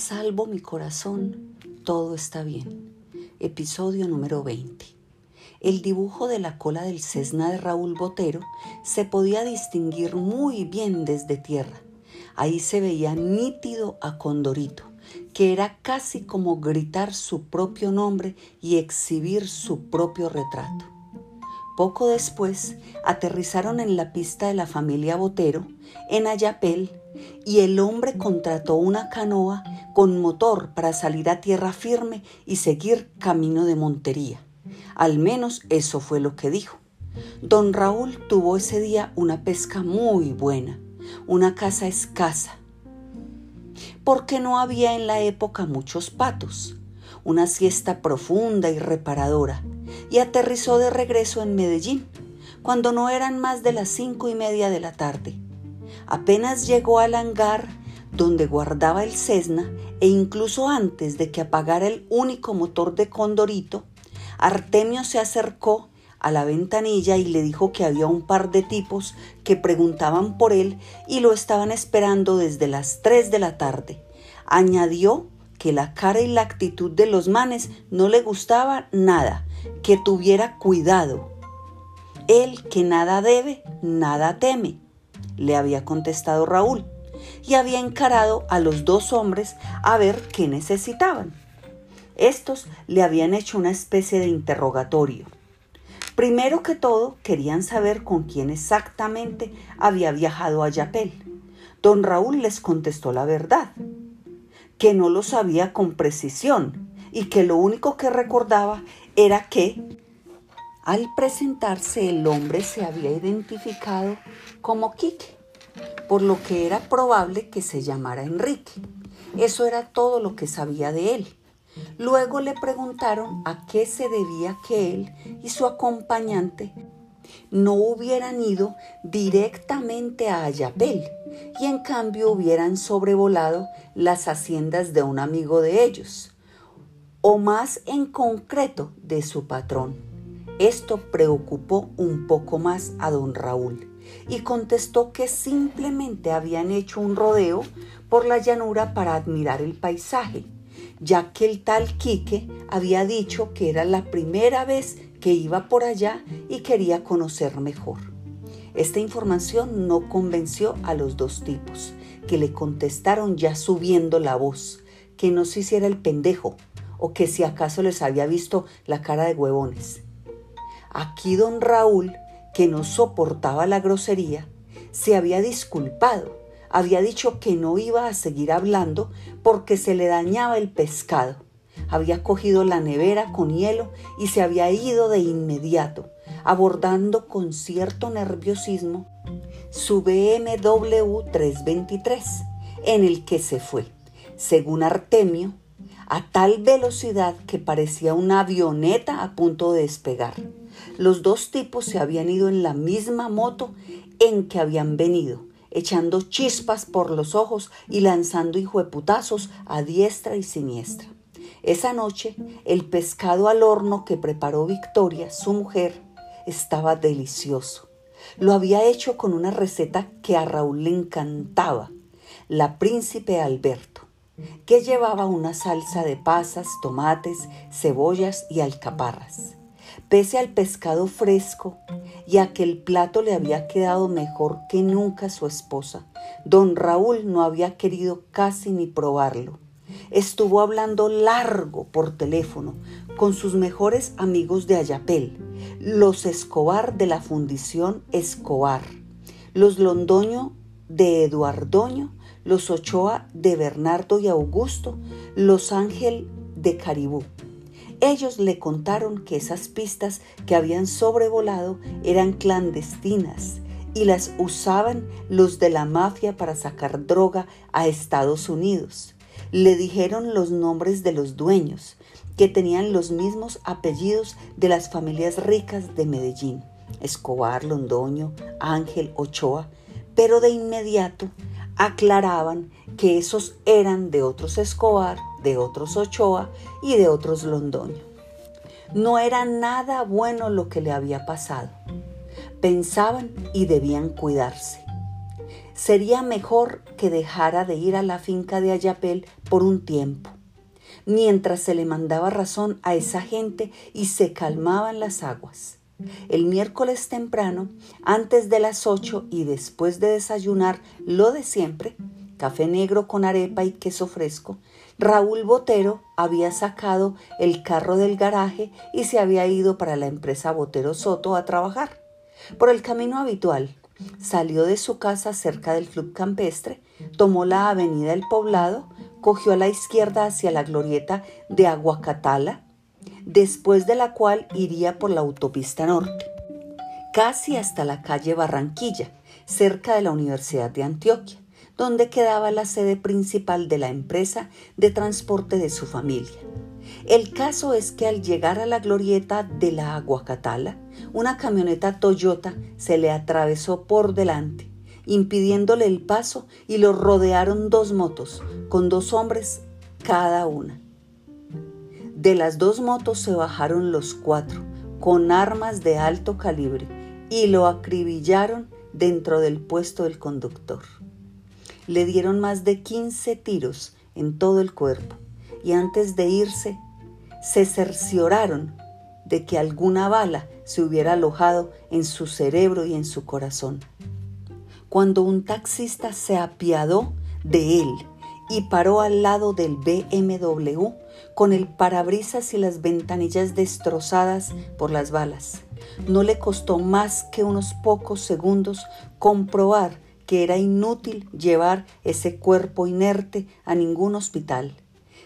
Salvo mi corazón, todo está bien. Episodio número 20. El dibujo de la cola del Cessna de Raúl Botero se podía distinguir muy bien desde tierra. Ahí se veía nítido a Condorito, que era casi como gritar su propio nombre y exhibir su propio retrato. Poco después aterrizaron en la pista de la familia Botero, en Ayapel, y el hombre contrató una canoa con motor para salir a tierra firme y seguir camino de Montería. Al menos eso fue lo que dijo. Don Raúl tuvo ese día una pesca muy buena, una casa escasa, porque no había en la época muchos patos, una siesta profunda y reparadora, y aterrizó de regreso en Medellín, cuando no eran más de las cinco y media de la tarde. Apenas llegó al hangar donde guardaba el Cessna e incluso antes de que apagara el único motor de Condorito, Artemio se acercó a la ventanilla y le dijo que había un par de tipos que preguntaban por él y lo estaban esperando desde las tres de la tarde. Añadió que la cara y la actitud de los manes no le gustaba nada, que tuviera cuidado. Él que nada debe, nada teme, le había contestado Raúl, y había encarado a los dos hombres a ver qué necesitaban. Estos le habían hecho una especie de interrogatorio. Primero que todo, querían saber con quién exactamente había viajado a Yapel. Don Raúl les contestó la verdad que no lo sabía con precisión y que lo único que recordaba era que al presentarse el hombre se había identificado como Quique, por lo que era probable que se llamara Enrique. Eso era todo lo que sabía de él. Luego le preguntaron a qué se debía que él y su acompañante no hubieran ido directamente a Ayapel y en cambio hubieran sobrevolado las haciendas de un amigo de ellos, o más en concreto de su patrón. Esto preocupó un poco más a don Raúl y contestó que simplemente habían hecho un rodeo por la llanura para admirar el paisaje, ya que el tal Quique había dicho que era la primera vez que iba por allá y quería conocer mejor. Esta información no convenció a los dos tipos, que le contestaron ya subiendo la voz, que no se hiciera el pendejo o que si acaso les había visto la cara de huevones. Aquí don Raúl, que no soportaba la grosería, se había disculpado, había dicho que no iba a seguir hablando porque se le dañaba el pescado había cogido la nevera con hielo y se había ido de inmediato, abordando con cierto nerviosismo su BMW 323, en el que se fue, según Artemio, a tal velocidad que parecía una avioneta a punto de despegar. Los dos tipos se habían ido en la misma moto en que habían venido, echando chispas por los ojos y lanzando hijueputazos a diestra y siniestra. Esa noche, el pescado al horno que preparó Victoria, su mujer, estaba delicioso. Lo había hecho con una receta que a Raúl le encantaba, la Príncipe Alberto, que llevaba una salsa de pasas, tomates, cebollas y alcaparras. Pese al pescado fresco y a que el plato le había quedado mejor que nunca a su esposa, don Raúl no había querido casi ni probarlo estuvo hablando largo por teléfono con sus mejores amigos de Ayapel, los Escobar de la Fundición Escobar, los Londoño de Eduardoño, los Ochoa de Bernardo y Augusto, los Ángel de Caribú. Ellos le contaron que esas pistas que habían sobrevolado eran clandestinas y las usaban los de la mafia para sacar droga a Estados Unidos. Le dijeron los nombres de los dueños, que tenían los mismos apellidos de las familias ricas de Medellín, Escobar, Londoño, Ángel, Ochoa, pero de inmediato aclaraban que esos eran de otros Escobar, de otros Ochoa y de otros Londoño. No era nada bueno lo que le había pasado. Pensaban y debían cuidarse. Sería mejor que dejara de ir a la finca de Ayapel por un tiempo, mientras se le mandaba razón a esa gente y se calmaban las aguas. El miércoles temprano, antes de las ocho y después de desayunar lo de siempre, café negro con arepa y queso fresco, Raúl Botero había sacado el carro del garaje y se había ido para la empresa Botero Soto a trabajar. Por el camino habitual, salió de su casa cerca del club campestre, tomó la avenida El Poblado, cogió a la izquierda hacia la glorieta de Aguacatala, después de la cual iría por la autopista norte, casi hasta la calle Barranquilla, cerca de la Universidad de Antioquia, donde quedaba la sede principal de la empresa de transporte de su familia. El caso es que al llegar a la glorieta de la Aguacatala, una camioneta Toyota se le atravesó por delante, impidiéndole el paso y lo rodearon dos motos, con dos hombres cada una. De las dos motos se bajaron los cuatro, con armas de alto calibre, y lo acribillaron dentro del puesto del conductor. Le dieron más de 15 tiros en todo el cuerpo y antes de irse se cercioraron de que alguna bala se hubiera alojado en su cerebro y en su corazón. Cuando un taxista se apiadó de él y paró al lado del BMW con el parabrisas y las ventanillas destrozadas por las balas. No le costó más que unos pocos segundos comprobar que era inútil llevar ese cuerpo inerte a ningún hospital.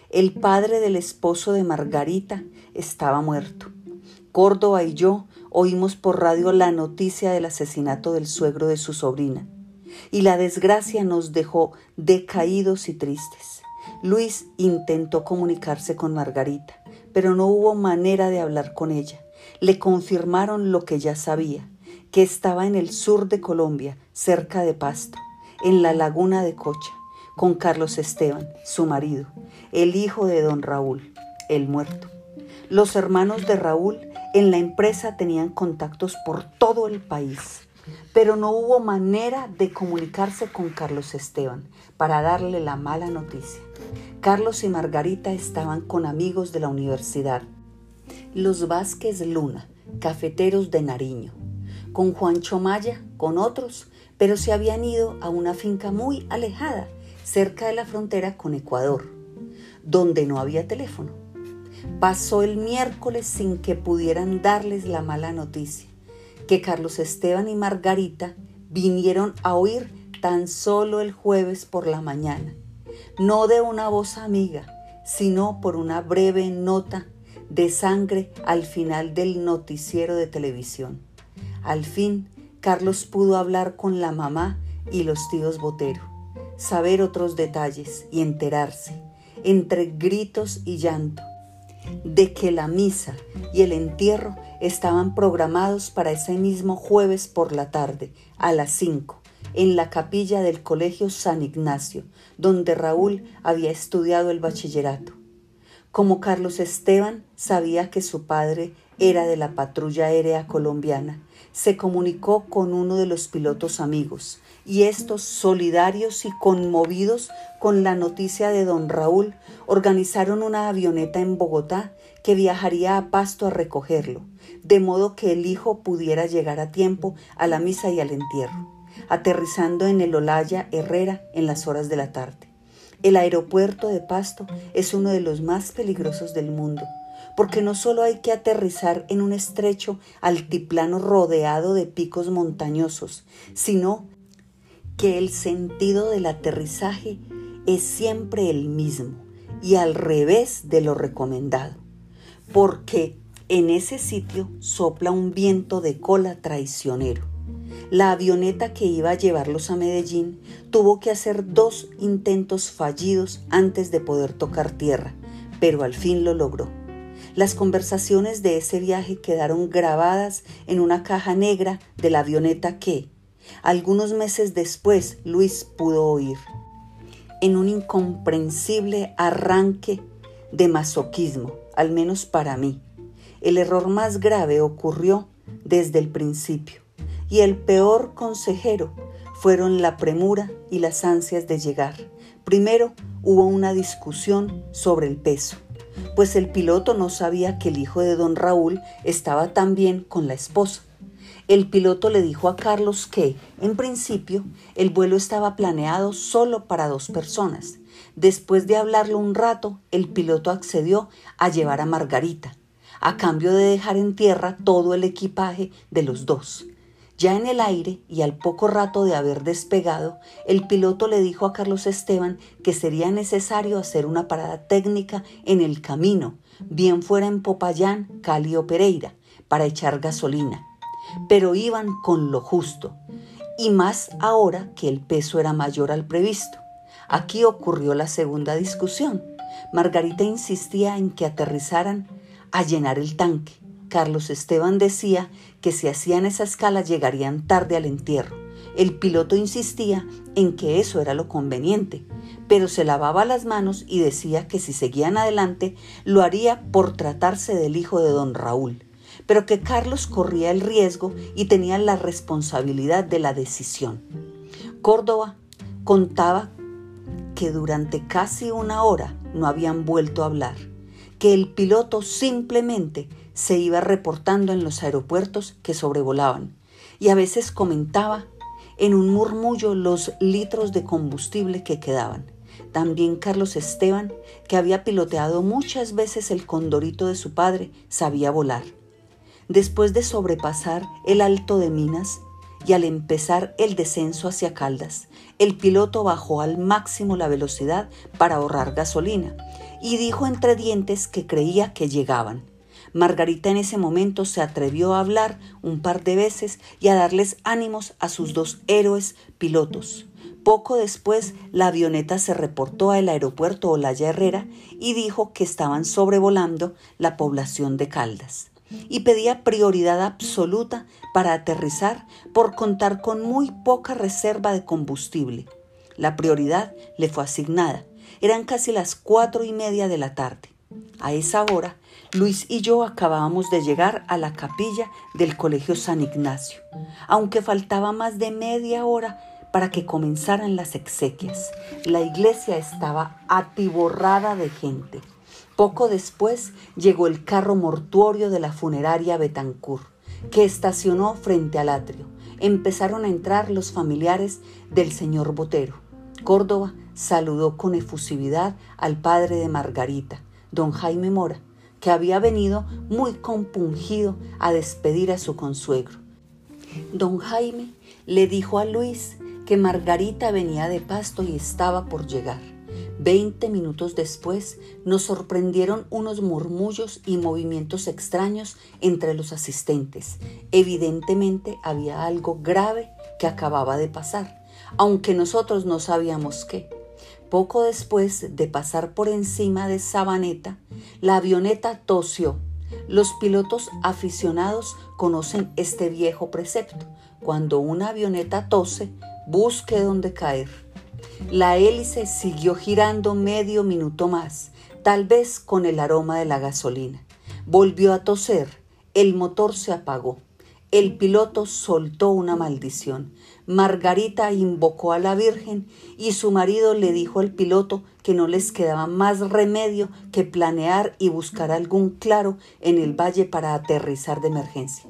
El padre del esposo de Margarita estaba muerto. Córdoba y yo oímos por radio la noticia del asesinato del suegro de su sobrina y la desgracia nos dejó decaídos y tristes. Luis intentó comunicarse con Margarita, pero no hubo manera de hablar con ella. Le confirmaron lo que ya sabía, que estaba en el sur de Colombia, cerca de Pasto, en la laguna de Cocha, con Carlos Esteban, su marido, el hijo de don Raúl, el muerto. Los hermanos de Raúl en la empresa tenían contactos por todo el país pero no hubo manera de comunicarse con Carlos Esteban para darle la mala noticia. Carlos y Margarita estaban con amigos de la universidad, los Vázquez Luna, cafeteros de Nariño, con Juancho Maya, con otros, pero se habían ido a una finca muy alejada, cerca de la frontera con Ecuador, donde no había teléfono. Pasó el miércoles sin que pudieran darles la mala noticia que Carlos Esteban y Margarita vinieron a oír tan solo el jueves por la mañana, no de una voz amiga, sino por una breve nota de sangre al final del noticiero de televisión. Al fin, Carlos pudo hablar con la mamá y los tíos Botero, saber otros detalles y enterarse, entre gritos y llanto, de que la misa y el entierro estaban programados para ese mismo jueves por la tarde, a las 5, en la capilla del Colegio San Ignacio, donde Raúl había estudiado el bachillerato. Como Carlos Esteban sabía que su padre era de la patrulla aérea colombiana, se comunicó con uno de los pilotos amigos, y estos, solidarios y conmovidos con la noticia de don Raúl, organizaron una avioneta en Bogotá que viajaría a Pasto a recogerlo, de modo que el hijo pudiera llegar a tiempo a la misa y al entierro, aterrizando en el Olaya Herrera en las horas de la tarde. El aeropuerto de Pasto es uno de los más peligrosos del mundo, porque no solo hay que aterrizar en un estrecho altiplano rodeado de picos montañosos, sino que el sentido del aterrizaje es siempre el mismo y al revés de lo recomendado, porque en ese sitio sopla un viento de cola traicionero. La avioneta que iba a llevarlos a Medellín tuvo que hacer dos intentos fallidos antes de poder tocar tierra, pero al fin lo logró. Las conversaciones de ese viaje quedaron grabadas en una caja negra de la avioneta que, algunos meses después Luis pudo oír, en un incomprensible arranque de masoquismo, al menos para mí. El error más grave ocurrió desde el principio y el peor consejero fueron la premura y las ansias de llegar. Primero hubo una discusión sobre el peso, pues el piloto no sabía que el hijo de don Raúl estaba también con la esposa. El piloto le dijo a Carlos que, en principio, el vuelo estaba planeado solo para dos personas. Después de hablarlo un rato, el piloto accedió a llevar a Margarita, a cambio de dejar en tierra todo el equipaje de los dos. Ya en el aire y al poco rato de haber despegado, el piloto le dijo a Carlos Esteban que sería necesario hacer una parada técnica en el camino, bien fuera en Popayán, Cali o Pereira, para echar gasolina. Pero iban con lo justo, y más ahora que el peso era mayor al previsto. Aquí ocurrió la segunda discusión. Margarita insistía en que aterrizaran a llenar el tanque Carlos Esteban decía que si hacían esa escala llegarían tarde al entierro. El piloto insistía en que eso era lo conveniente, pero se lavaba las manos y decía que si seguían adelante lo haría por tratarse del hijo de don Raúl, pero que Carlos corría el riesgo y tenía la responsabilidad de la decisión. Córdoba contaba que durante casi una hora no habían vuelto a hablar, que el piloto simplemente se iba reportando en los aeropuertos que sobrevolaban y a veces comentaba en un murmullo los litros de combustible que quedaban. También Carlos Esteban, que había piloteado muchas veces el condorito de su padre, sabía volar. Después de sobrepasar el alto de Minas y al empezar el descenso hacia Caldas, el piloto bajó al máximo la velocidad para ahorrar gasolina y dijo entre dientes que creía que llegaban. Margarita en ese momento se atrevió a hablar un par de veces y a darles ánimos a sus dos héroes pilotos. Poco después, la avioneta se reportó al aeropuerto Olaya Herrera y dijo que estaban sobrevolando la población de Caldas y pedía prioridad absoluta para aterrizar por contar con muy poca reserva de combustible. La prioridad le fue asignada. Eran casi las cuatro y media de la tarde. A esa hora, Luis y yo acabábamos de llegar a la capilla del Colegio San Ignacio, aunque faltaba más de media hora para que comenzaran las exequias. La iglesia estaba atiborrada de gente. Poco después llegó el carro mortuorio de la funeraria Betancourt, que estacionó frente al atrio. Empezaron a entrar los familiares del señor Botero. Córdoba saludó con efusividad al padre de Margarita, don Jaime Mora, que había venido muy compungido a despedir a su consuegro. Don Jaime le dijo a Luis que Margarita venía de pasto y estaba por llegar. Veinte minutos después nos sorprendieron unos murmullos y movimientos extraños entre los asistentes. Evidentemente había algo grave que acababa de pasar, aunque nosotros no sabíamos qué. Poco después de pasar por encima de Sabaneta, la avioneta tosió. Los pilotos aficionados conocen este viejo precepto. Cuando una avioneta tose, busque dónde caer. La hélice siguió girando medio minuto más, tal vez con el aroma de la gasolina. Volvió a toser. El motor se apagó. El piloto soltó una maldición. Margarita invocó a la Virgen y su marido le dijo al piloto que no les quedaba más remedio que planear y buscar algún claro en el valle para aterrizar de emergencia.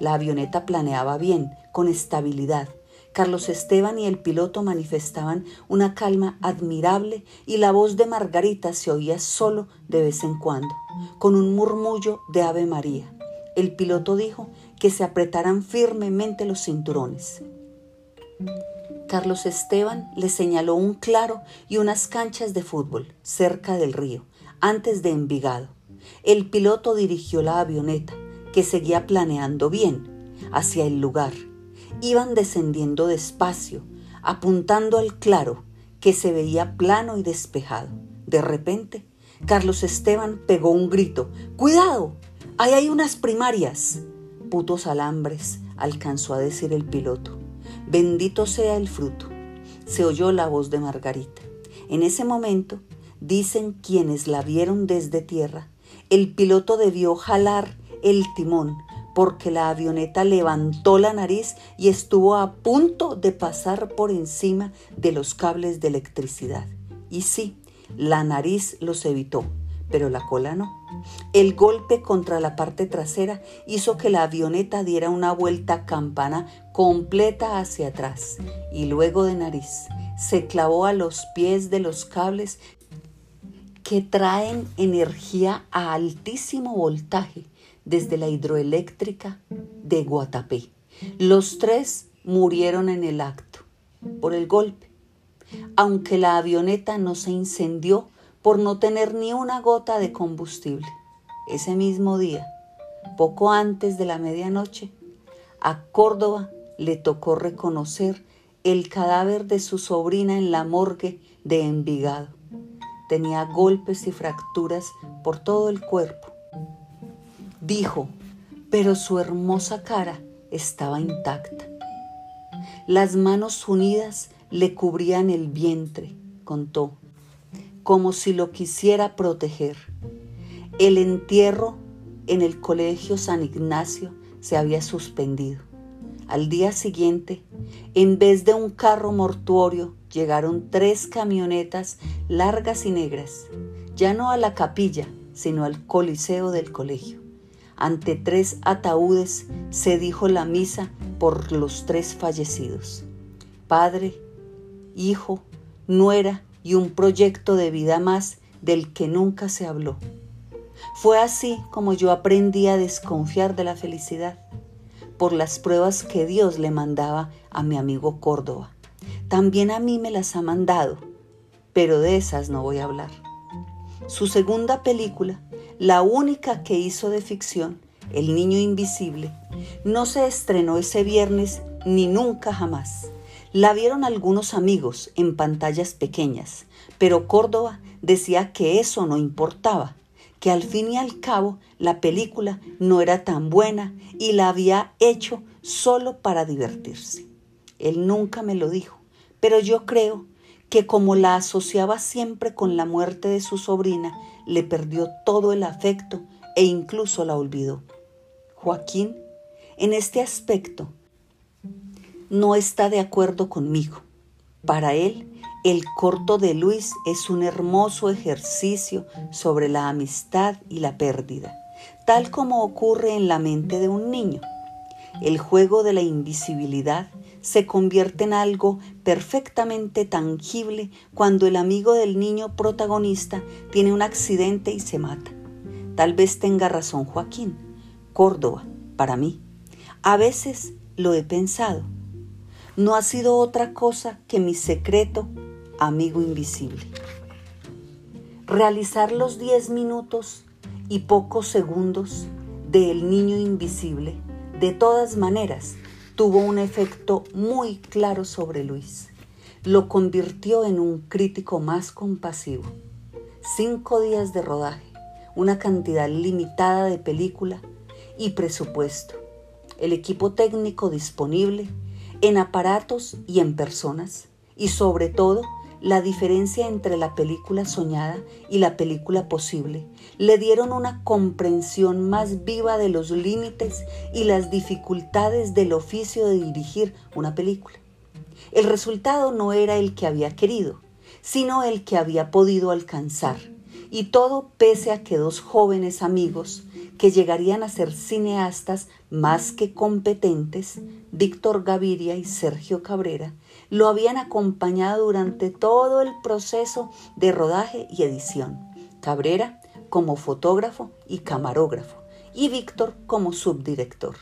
La avioneta planeaba bien, con estabilidad. Carlos Esteban y el piloto manifestaban una calma admirable y la voz de Margarita se oía solo de vez en cuando, con un murmullo de Ave María. El piloto dijo que se apretaran firmemente los cinturones. Carlos Esteban le señaló un claro y unas canchas de fútbol cerca del río, antes de Envigado. El piloto dirigió la avioneta, que seguía planeando bien, hacia el lugar. Iban descendiendo despacio, apuntando al claro, que se veía plano y despejado. De repente, Carlos Esteban pegó un grito. ¡Cuidado! ¡Ahí hay unas primarias! Putos alambres, alcanzó a decir el piloto. Bendito sea el fruto. Se oyó la voz de Margarita. En ese momento, dicen quienes la vieron desde tierra, el piloto debió jalar el timón porque la avioneta levantó la nariz y estuvo a punto de pasar por encima de los cables de electricidad. Y sí, la nariz los evitó, pero la cola no. El golpe contra la parte trasera hizo que la avioneta diera una vuelta campana completa hacia atrás y luego de nariz se clavó a los pies de los cables que traen energía a altísimo voltaje desde la hidroeléctrica de Guatapé. Los tres murieron en el acto por el golpe, aunque la avioneta no se incendió por no tener ni una gota de combustible. Ese mismo día, poco antes de la medianoche, a Córdoba le tocó reconocer el cadáver de su sobrina en la morgue de Envigado. Tenía golpes y fracturas por todo el cuerpo dijo, pero su hermosa cara estaba intacta. Las manos unidas le cubrían el vientre, contó, como si lo quisiera proteger. El entierro en el colegio San Ignacio se había suspendido. Al día siguiente, en vez de un carro mortuorio, llegaron tres camionetas largas y negras, ya no a la capilla, sino al coliseo del colegio. Ante tres ataúdes se dijo la misa por los tres fallecidos. Padre, hijo, nuera y un proyecto de vida más del que nunca se habló. Fue así como yo aprendí a desconfiar de la felicidad por las pruebas que Dios le mandaba a mi amigo Córdoba. También a mí me las ha mandado, pero de esas no voy a hablar. Su segunda película la única que hizo de ficción, El Niño Invisible, no se estrenó ese viernes ni nunca jamás. La vieron algunos amigos en pantallas pequeñas, pero Córdoba decía que eso no importaba, que al fin y al cabo la película no era tan buena y la había hecho solo para divertirse. Él nunca me lo dijo, pero yo creo que como la asociaba siempre con la muerte de su sobrina, le perdió todo el afecto e incluso la olvidó. Joaquín, en este aspecto, no está de acuerdo conmigo. Para él, el corto de Luis es un hermoso ejercicio sobre la amistad y la pérdida, tal como ocurre en la mente de un niño. El juego de la invisibilidad se convierte en algo perfectamente tangible cuando el amigo del niño protagonista tiene un accidente y se mata. Tal vez tenga razón Joaquín. Córdoba, para mí. A veces lo he pensado. No ha sido otra cosa que mi secreto amigo invisible. Realizar los 10 minutos y pocos segundos de El Niño Invisible, de todas maneras, tuvo un efecto muy claro sobre Luis. Lo convirtió en un crítico más compasivo. Cinco días de rodaje, una cantidad limitada de película y presupuesto. El equipo técnico disponible en aparatos y en personas. Y sobre todo, la diferencia entre la película soñada y la película posible, le dieron una comprensión más viva de los límites y las dificultades del oficio de dirigir una película. El resultado no era el que había querido, sino el que había podido alcanzar, y todo pese a que dos jóvenes amigos que llegarían a ser cineastas más que competentes, Víctor Gaviria y Sergio Cabrera, lo habían acompañado durante todo el proceso de rodaje y edición. Cabrera como fotógrafo y camarógrafo y Víctor como subdirector.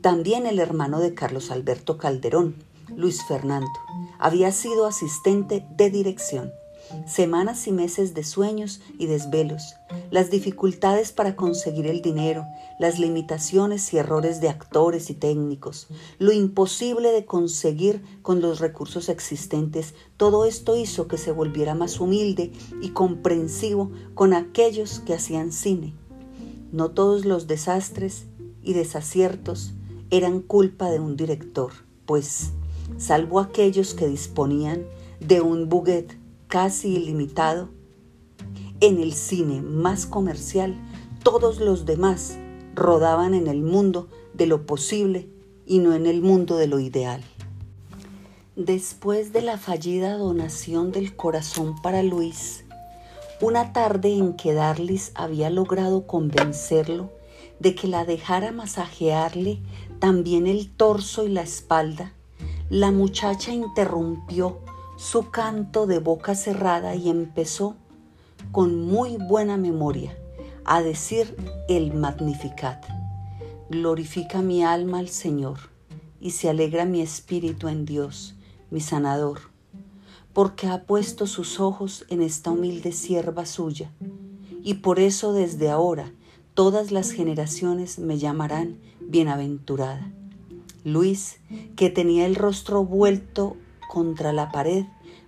También el hermano de Carlos Alberto Calderón, Luis Fernando, había sido asistente de dirección semanas y meses de sueños y desvelos, las dificultades para conseguir el dinero, las limitaciones y errores de actores y técnicos, lo imposible de conseguir con los recursos existentes, todo esto hizo que se volviera más humilde y comprensivo con aquellos que hacían cine. No todos los desastres y desaciertos eran culpa de un director, pues, salvo aquellos que disponían de un buget casi ilimitado, en el cine más comercial, todos los demás rodaban en el mundo de lo posible y no en el mundo de lo ideal. Después de la fallida donación del corazón para Luis, una tarde en que Darlis había logrado convencerlo de que la dejara masajearle también el torso y la espalda, la muchacha interrumpió su canto de boca cerrada y empezó, con muy buena memoria, a decir el Magnificat. Glorifica mi alma al Señor y se alegra mi espíritu en Dios, mi sanador, porque ha puesto sus ojos en esta humilde sierva suya, y por eso desde ahora todas las generaciones me llamarán bienaventurada. Luis, que tenía el rostro vuelto contra la pared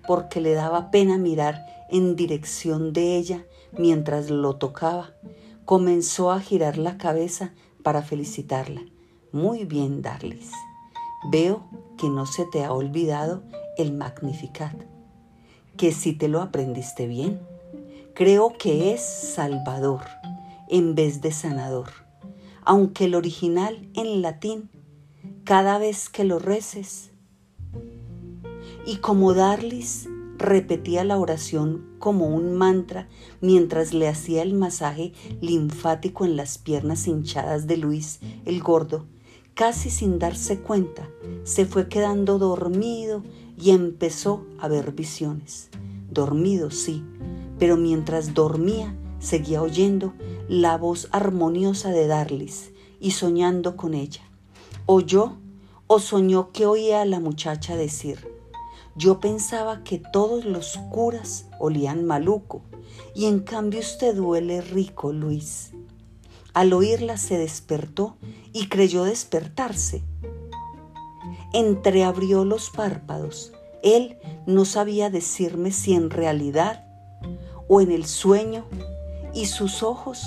porque le daba pena mirar en dirección de ella mientras lo tocaba, comenzó a girar la cabeza para felicitarla. Muy bien, Darlis. Veo que no se te ha olvidado el Magnificat, que si te lo aprendiste bien. Creo que es Salvador en vez de sanador, aunque el original en latín, cada vez que lo reces. Y como Darlis repetía la oración como un mantra mientras le hacía el masaje linfático en las piernas hinchadas de Luis el gordo, casi sin darse cuenta, se fue quedando dormido y empezó a ver visiones. Dormido, sí, pero mientras dormía seguía oyendo la voz armoniosa de Darlis y soñando con ella. Oyó o soñó que oía a la muchacha decir, yo pensaba que todos los curas olían maluco y en cambio usted huele rico, Luis. Al oírla se despertó y creyó despertarse. Entreabrió los párpados. Él no sabía decirme si en realidad o en el sueño y sus ojos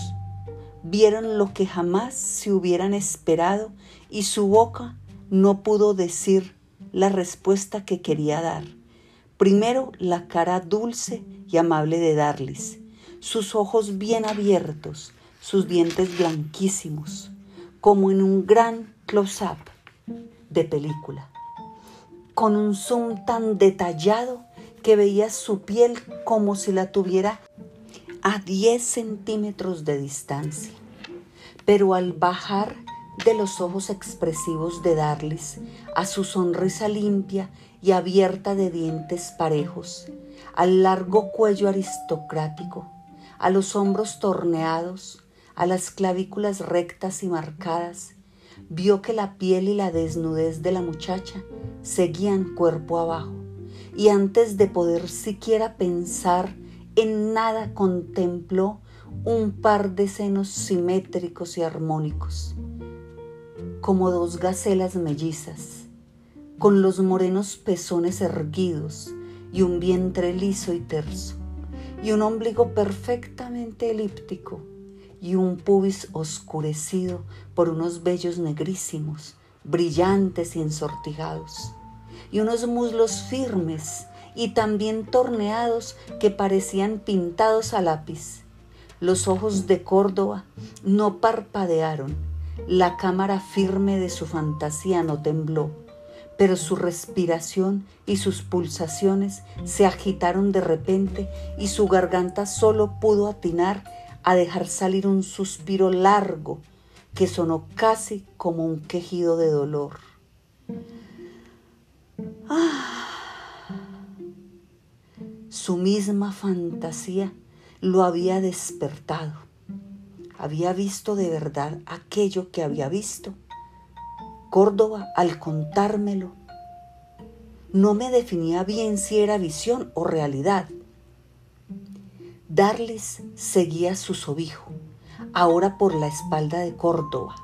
vieron lo que jamás se hubieran esperado y su boca no pudo decir la respuesta que quería dar. Primero la cara dulce y amable de Darlis, sus ojos bien abiertos, sus dientes blanquísimos, como en un gran close-up de película, con un zoom tan detallado que veía su piel como si la tuviera a 10 centímetros de distancia. Pero al bajar de los ojos expresivos de Darlis a su sonrisa limpia y abierta de dientes parejos, al largo cuello aristocrático, a los hombros torneados, a las clavículas rectas y marcadas, vio que la piel y la desnudez de la muchacha seguían cuerpo abajo, y antes de poder siquiera pensar en nada contempló un par de senos simétricos y armónicos, como dos gacelas mellizas, con los morenos pezones erguidos y un vientre liso y terso, y un ombligo perfectamente elíptico, y un pubis oscurecido por unos vellos negrísimos, brillantes y ensortijados, y unos muslos firmes y también torneados que parecían pintados a lápiz. Los ojos de Córdoba no parpadearon, la cámara firme de su fantasía no tembló, pero su respiración y sus pulsaciones se agitaron de repente y su garganta solo pudo atinar a dejar salir un suspiro largo que sonó casi como un quejido de dolor. Ah, su misma fantasía lo había despertado. Había visto de verdad aquello que había visto. Córdoba, al contármelo, no me definía bien si era visión o realidad. Darles seguía su sobijo, ahora por la espalda de Córdoba,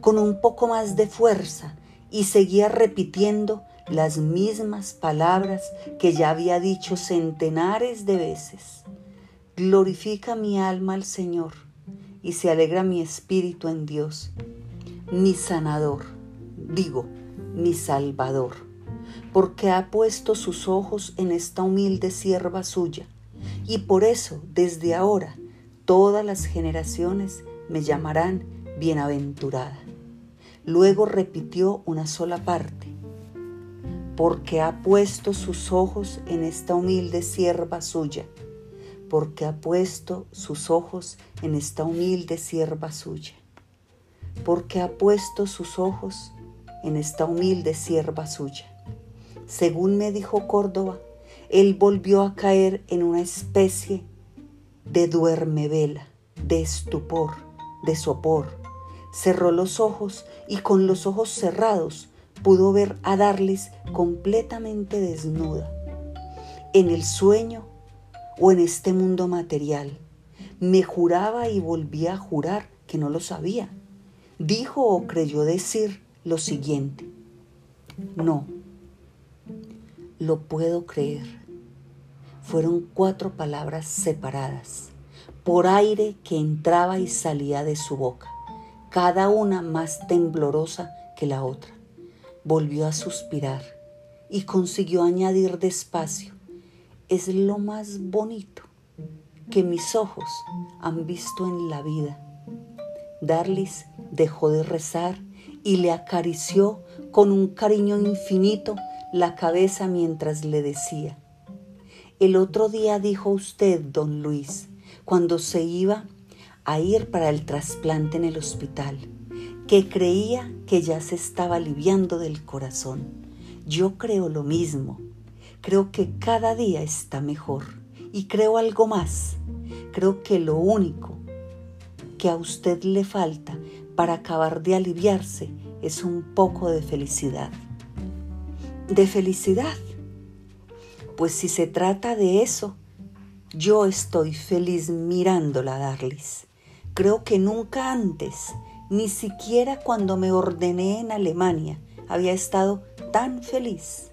con un poco más de fuerza y seguía repitiendo las mismas palabras que ya había dicho centenares de veces. Glorifica mi alma al Señor y se alegra mi espíritu en Dios, mi sanador, digo, mi salvador, porque ha puesto sus ojos en esta humilde sierva suya, y por eso desde ahora todas las generaciones me llamarán bienaventurada. Luego repitió una sola parte, porque ha puesto sus ojos en esta humilde sierva suya, porque ha puesto sus ojos en esta humilde sierva suya, porque ha puesto sus ojos en esta humilde sierva suya. Según me dijo Córdoba, él volvió a caer en una especie de duerme vela, de estupor, de sopor. Cerró los ojos y con los ojos cerrados pudo ver a Darlis completamente desnuda. En el sueño o en este mundo material, me juraba y volvía a jurar que no lo sabía. Dijo o creyó decir lo siguiente, no, lo puedo creer. Fueron cuatro palabras separadas, por aire que entraba y salía de su boca, cada una más temblorosa que la otra. Volvió a suspirar y consiguió añadir despacio, es lo más bonito que mis ojos han visto en la vida. Darlis dejó de rezar y le acarició con un cariño infinito la cabeza mientras le decía, el otro día dijo usted, don Luis, cuando se iba a ir para el trasplante en el hospital, que creía que ya se estaba aliviando del corazón. Yo creo lo mismo. Creo que cada día está mejor. Y creo algo más. Creo que lo único que a usted le falta para acabar de aliviarse es un poco de felicidad de felicidad. Pues si se trata de eso, yo estoy feliz mirándola, Darlis. Creo que nunca antes, ni siquiera cuando me ordené en Alemania, había estado tan feliz.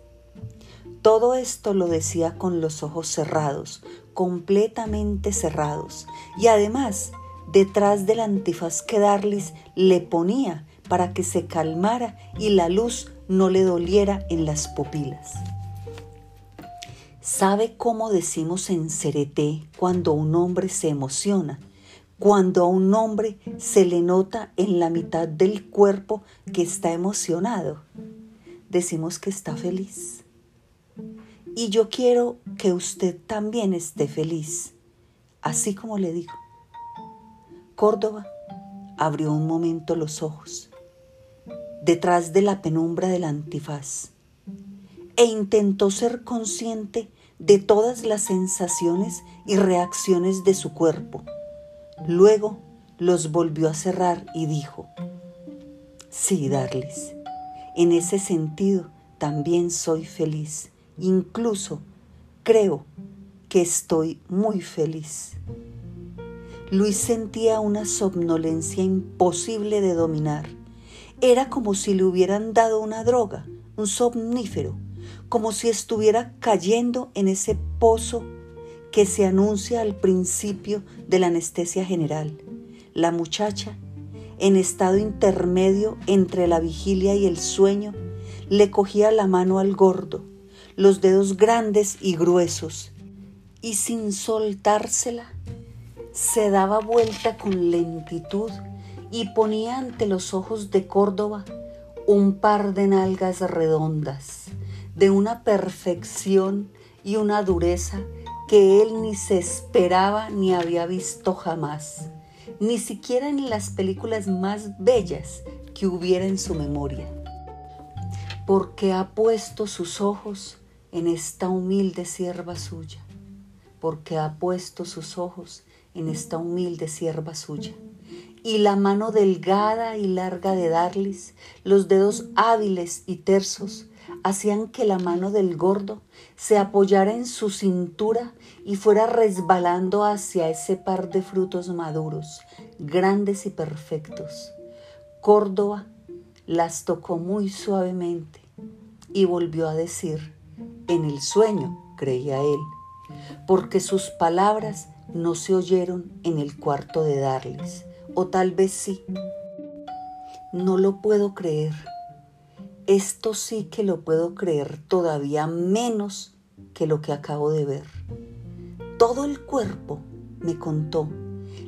Todo esto lo decía con los ojos cerrados, completamente cerrados, y además detrás del antifaz que Darlis le ponía para que se calmara y la luz no le doliera en las pupilas. ¿Sabe cómo decimos en Cereté cuando un hombre se emociona? Cuando a un hombre se le nota en la mitad del cuerpo que está emocionado. Decimos que está feliz. Y yo quiero que usted también esté feliz, así como le digo. Córdoba abrió un momento los ojos detrás de la penumbra del antifaz e intentó ser consciente de todas las sensaciones y reacciones de su cuerpo. Luego los volvió a cerrar y dijo, sí, Darlis, en ese sentido también soy feliz, incluso creo que estoy muy feliz. Luis sentía una somnolencia imposible de dominar era como si le hubieran dado una droga, un somnífero, como si estuviera cayendo en ese pozo que se anuncia al principio de la anestesia general. La muchacha, en estado intermedio entre la vigilia y el sueño, le cogía la mano al gordo, los dedos grandes y gruesos, y sin soltársela, se daba vuelta con lentitud y ponía ante los ojos de Córdoba un par de nalgas redondas, de una perfección y una dureza que él ni se esperaba ni había visto jamás, ni siquiera en las películas más bellas que hubiera en su memoria, porque ha puesto sus ojos en esta humilde sierva suya, porque ha puesto sus ojos en esta humilde sierva suya y la mano delgada y larga de Darlis, los dedos hábiles y tersos, hacían que la mano del gordo se apoyara en su cintura y fuera resbalando hacia ese par de frutos maduros, grandes y perfectos. Córdoba las tocó muy suavemente y volvió a decir, en el sueño, creía él, porque sus palabras no se oyeron en el cuarto de Darlis o tal vez sí. No lo puedo creer. Esto sí que lo puedo creer todavía menos que lo que acabo de ver. Todo el cuerpo, me contó,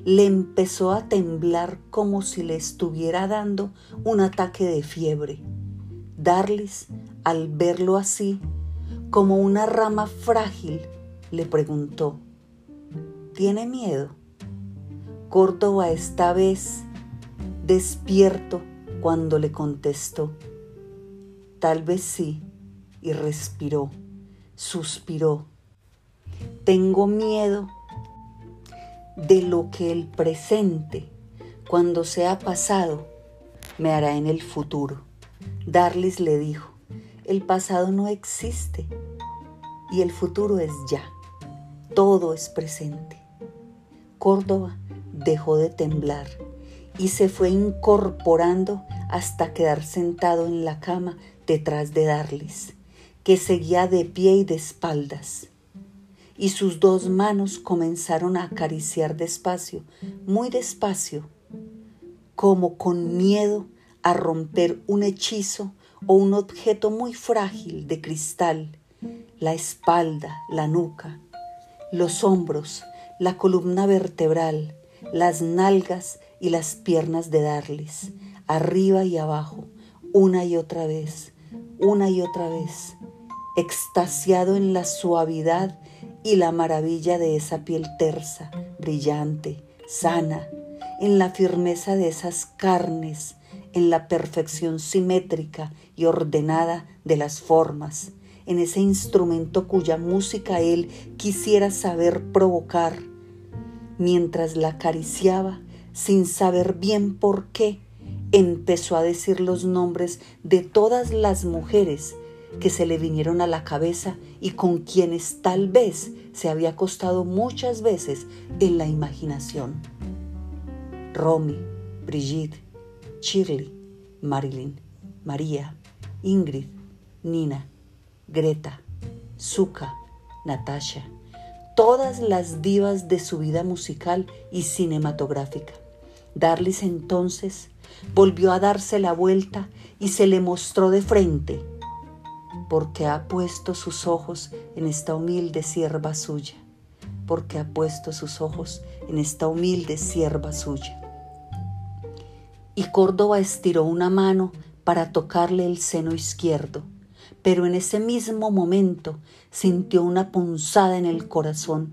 le empezó a temblar como si le estuviera dando un ataque de fiebre. Darlis, al verlo así, como una rama frágil, le preguntó, ¿tiene miedo? Córdoba esta vez despierto cuando le contestó, tal vez sí, y respiró, suspiró. Tengo miedo de lo que el presente, cuando sea pasado, me hará en el futuro. Darlis le dijo, el pasado no existe y el futuro es ya. Todo es presente. Córdoba dejó de temblar y se fue incorporando hasta quedar sentado en la cama detrás de Darlis, que seguía de pie y de espaldas y sus dos manos comenzaron a acariciar despacio, muy despacio, como con miedo a romper un hechizo o un objeto muy frágil de cristal, la espalda, la nuca, los hombros, la columna vertebral, las nalgas y las piernas de Darlis, arriba y abajo, una y otra vez, una y otra vez, extasiado en la suavidad y la maravilla de esa piel tersa, brillante, sana, en la firmeza de esas carnes, en la perfección simétrica y ordenada de las formas, en ese instrumento cuya música él quisiera saber provocar, mientras la acariciaba sin saber bien por qué, empezó a decir los nombres de todas las mujeres que se le vinieron a la cabeza y con quienes tal vez se había acostado muchas veces en la imaginación. Romy, Brigitte, Shirley, Marilyn, María, Ingrid, Nina, Greta, Zuka, Natasha, todas las divas de su vida musical y cinematográfica. Darlis entonces volvió a darse la vuelta y se le mostró de frente porque ha puesto sus ojos en esta humilde sierva suya, porque ha puesto sus ojos en esta humilde sierva suya. Y Córdoba estiró una mano para tocarle el seno izquierdo, pero en ese mismo momento sintió una punzada en el corazón,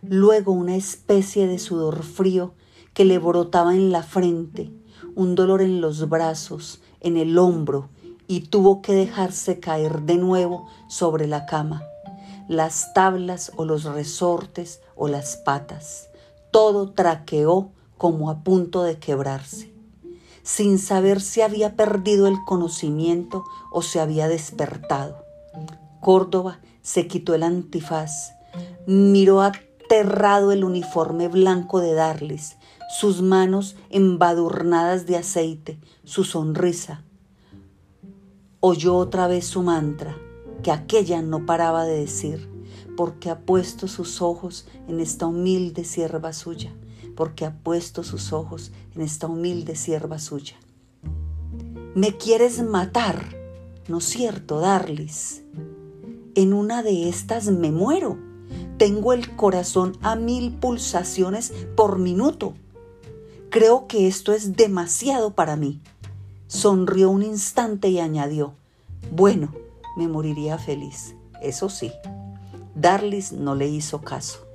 luego una especie de sudor frío que le brotaba en la frente, un dolor en los brazos, en el hombro, y tuvo que dejarse caer de nuevo sobre la cama. Las tablas o los resortes o las patas, todo traqueó como a punto de quebrarse, sin saber si había perdido el conocimiento o se había despertado. Córdoba se quitó el antifaz, miró aterrado el uniforme blanco de Darles, sus manos embadurnadas de aceite, su sonrisa, oyó otra vez su mantra, que aquella no paraba de decir, porque ha puesto sus ojos en esta humilde sierva suya, porque ha puesto sus ojos en esta humilde sierva suya. Me quieres matar, ¿no es cierto, Darlis? En una de estas me muero. Tengo el corazón a mil pulsaciones por minuto. Creo que esto es demasiado para mí. Sonrió un instante y añadió, bueno, me moriría feliz, eso sí. Darlis no le hizo caso.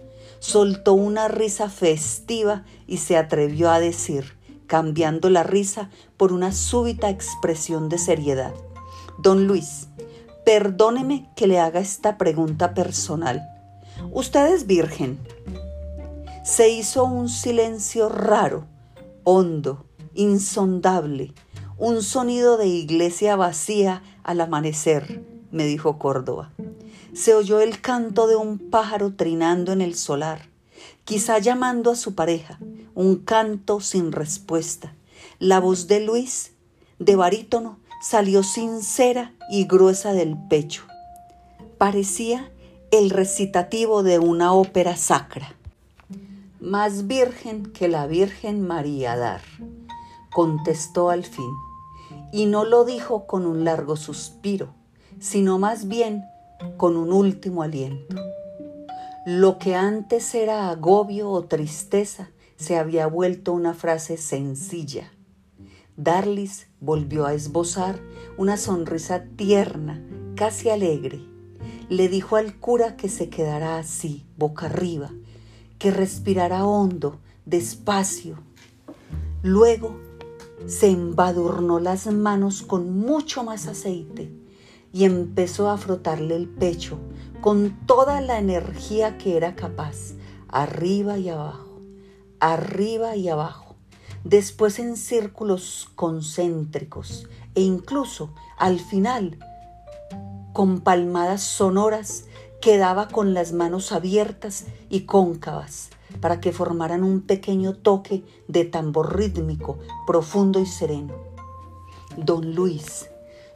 Soltó una risa festiva y se atrevió a decir, cambiando la risa por una súbita expresión de seriedad. Don Luis, perdóneme que le haga esta pregunta personal. ¿Usted es virgen? Se hizo un silencio raro, hondo, insondable, un sonido de iglesia vacía al amanecer, me dijo Córdoba. Se oyó el canto de un pájaro trinando en el solar, quizá llamando a su pareja, un canto sin respuesta. La voz de Luis, de barítono, salió sincera y gruesa del pecho. Parecía el recitativo de una ópera sacra. Más virgen que la Virgen María Dar, contestó al fin y no lo dijo con un largo suspiro, sino más bien con un último aliento. Lo que antes era agobio o tristeza se había vuelto una frase sencilla. Darlis volvió a esbozar una sonrisa tierna, casi alegre. Le dijo al cura que se quedara así, boca arriba, que respirara hondo, despacio. Luego se embadurnó las manos con mucho más aceite y empezó a frotarle el pecho con toda la energía que era capaz, arriba y abajo, arriba y abajo, después en círculos concéntricos e incluso al final con palmadas sonoras quedaba con las manos abiertas y cóncavas para que formaran un pequeño toque de tambor rítmico, profundo y sereno. Don Luis,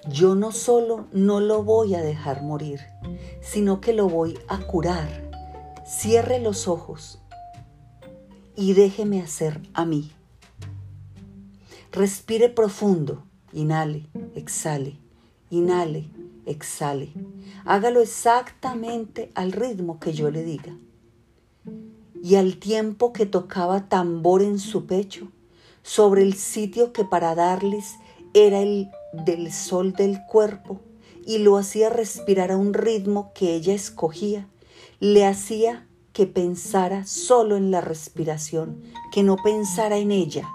yo no solo no lo voy a dejar morir, sino que lo voy a curar. Cierre los ojos y déjeme hacer a mí. Respire profundo, inhale, exhale, inhale, exhale. Hágalo exactamente al ritmo que yo le diga. Y al tiempo que tocaba tambor en su pecho, sobre el sitio que para darles era el del sol del cuerpo y lo hacía respirar a un ritmo que ella escogía, le hacía que pensara solo en la respiración, que no pensara en ella,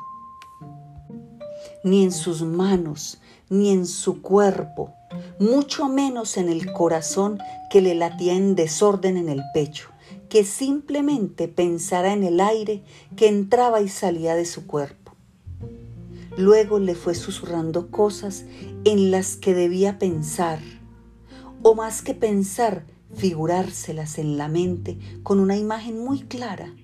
ni en sus manos, ni en su cuerpo, mucho menos en el corazón que le latía en desorden en el pecho, que simplemente pensara en el aire que entraba y salía de su cuerpo. Luego le fue susurrando cosas en las que debía pensar, o más que pensar, figurárselas en la mente con una imagen muy clara.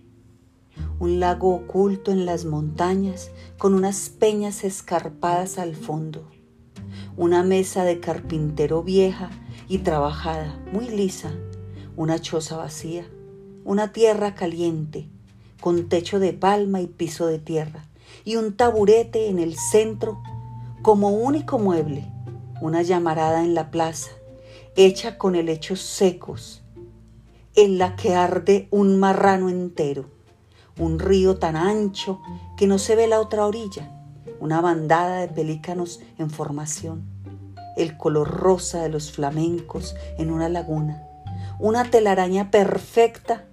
Un lago oculto en las montañas con unas peñas escarpadas al fondo. Una mesa de carpintero vieja y trabajada, muy lisa. Una choza vacía. Una tierra caliente, con techo de palma y piso de tierra y un taburete en el centro como único mueble, una llamarada en la plaza, hecha con helechos secos, en la que arde un marrano entero, un río tan ancho que no se ve la otra orilla, una bandada de pelícanos en formación, el color rosa de los flamencos en una laguna, una telaraña perfecta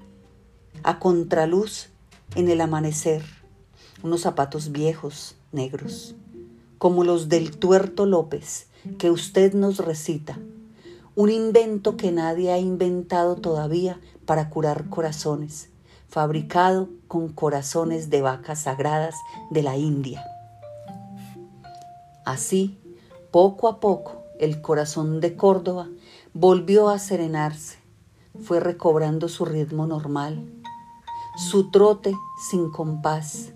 a contraluz en el amanecer unos zapatos viejos, negros, como los del tuerto López, que usted nos recita, un invento que nadie ha inventado todavía para curar corazones, fabricado con corazones de vacas sagradas de la India. Así, poco a poco, el corazón de Córdoba volvió a serenarse, fue recobrando su ritmo normal, su trote sin compás,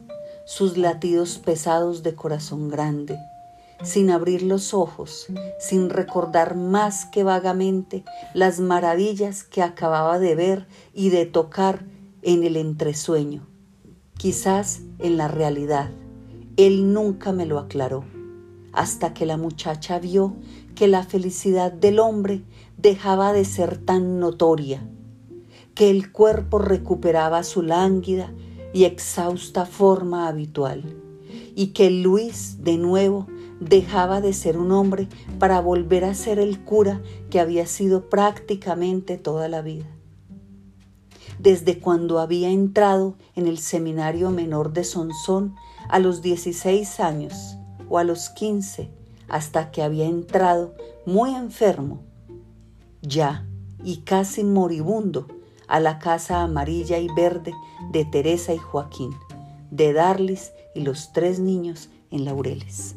sus latidos pesados de corazón grande, sin abrir los ojos, sin recordar más que vagamente las maravillas que acababa de ver y de tocar en el entresueño. Quizás en la realidad, él nunca me lo aclaró, hasta que la muchacha vio que la felicidad del hombre dejaba de ser tan notoria, que el cuerpo recuperaba su lánguida y exhausta forma habitual, y que Luis de nuevo dejaba de ser un hombre para volver a ser el cura que había sido prácticamente toda la vida. Desde cuando había entrado en el seminario menor de Sonsón a los 16 años o a los 15, hasta que había entrado muy enfermo, ya y casi moribundo, a la casa amarilla y verde de Teresa y Joaquín, de Darlis y los tres niños en Laureles.